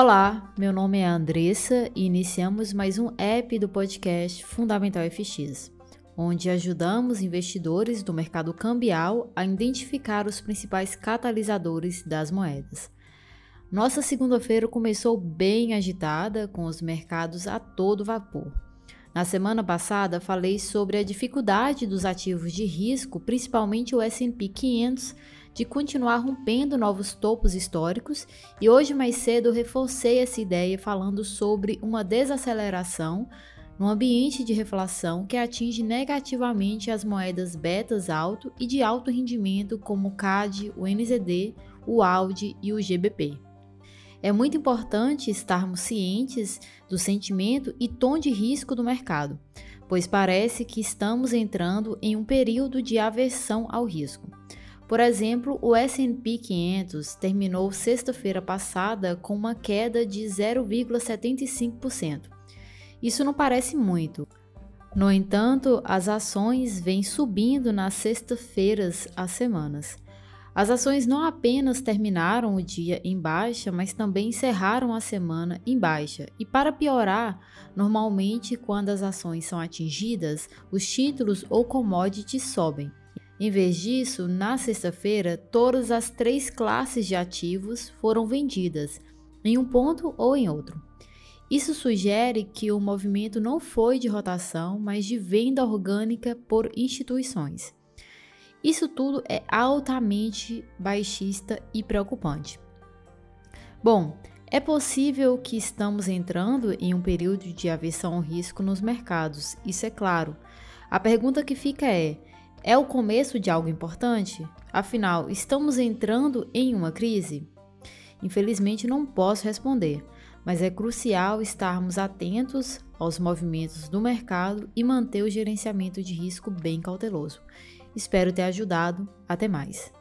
Olá, meu nome é Andressa e iniciamos mais um app do podcast Fundamental FX, onde ajudamos investidores do mercado cambial a identificar os principais catalisadores das moedas. Nossa segunda-feira começou bem agitada, com os mercados a todo vapor. Na semana passada, falei sobre a dificuldade dos ativos de risco, principalmente o SP 500 de continuar rompendo novos topos históricos, e hoje mais cedo reforcei essa ideia falando sobre uma desaceleração no ambiente de reflação que atinge negativamente as moedas betas alto e de alto rendimento como o CAD, o NZD, o AUD e o GBP. É muito importante estarmos cientes do sentimento e tom de risco do mercado, pois parece que estamos entrando em um período de aversão ao risco. Por exemplo, o S&P 500 terminou sexta-feira passada com uma queda de 0,75%. Isso não parece muito. No entanto, as ações vêm subindo nas sexta-feiras às semanas. As ações não apenas terminaram o dia em baixa, mas também encerraram a semana em baixa. E para piorar, normalmente quando as ações são atingidas, os títulos ou commodities sobem. Em vez disso, na sexta-feira, todas as três classes de ativos foram vendidas, em um ponto ou em outro. Isso sugere que o movimento não foi de rotação, mas de venda orgânica por instituições. Isso tudo é altamente baixista e preocupante. Bom, é possível que estamos entrando em um período de aversão ao risco nos mercados, isso é claro. A pergunta que fica é: é o começo de algo importante? Afinal, estamos entrando em uma crise? Infelizmente, não posso responder, mas é crucial estarmos atentos aos movimentos do mercado e manter o gerenciamento de risco bem cauteloso. Espero ter ajudado. Até mais.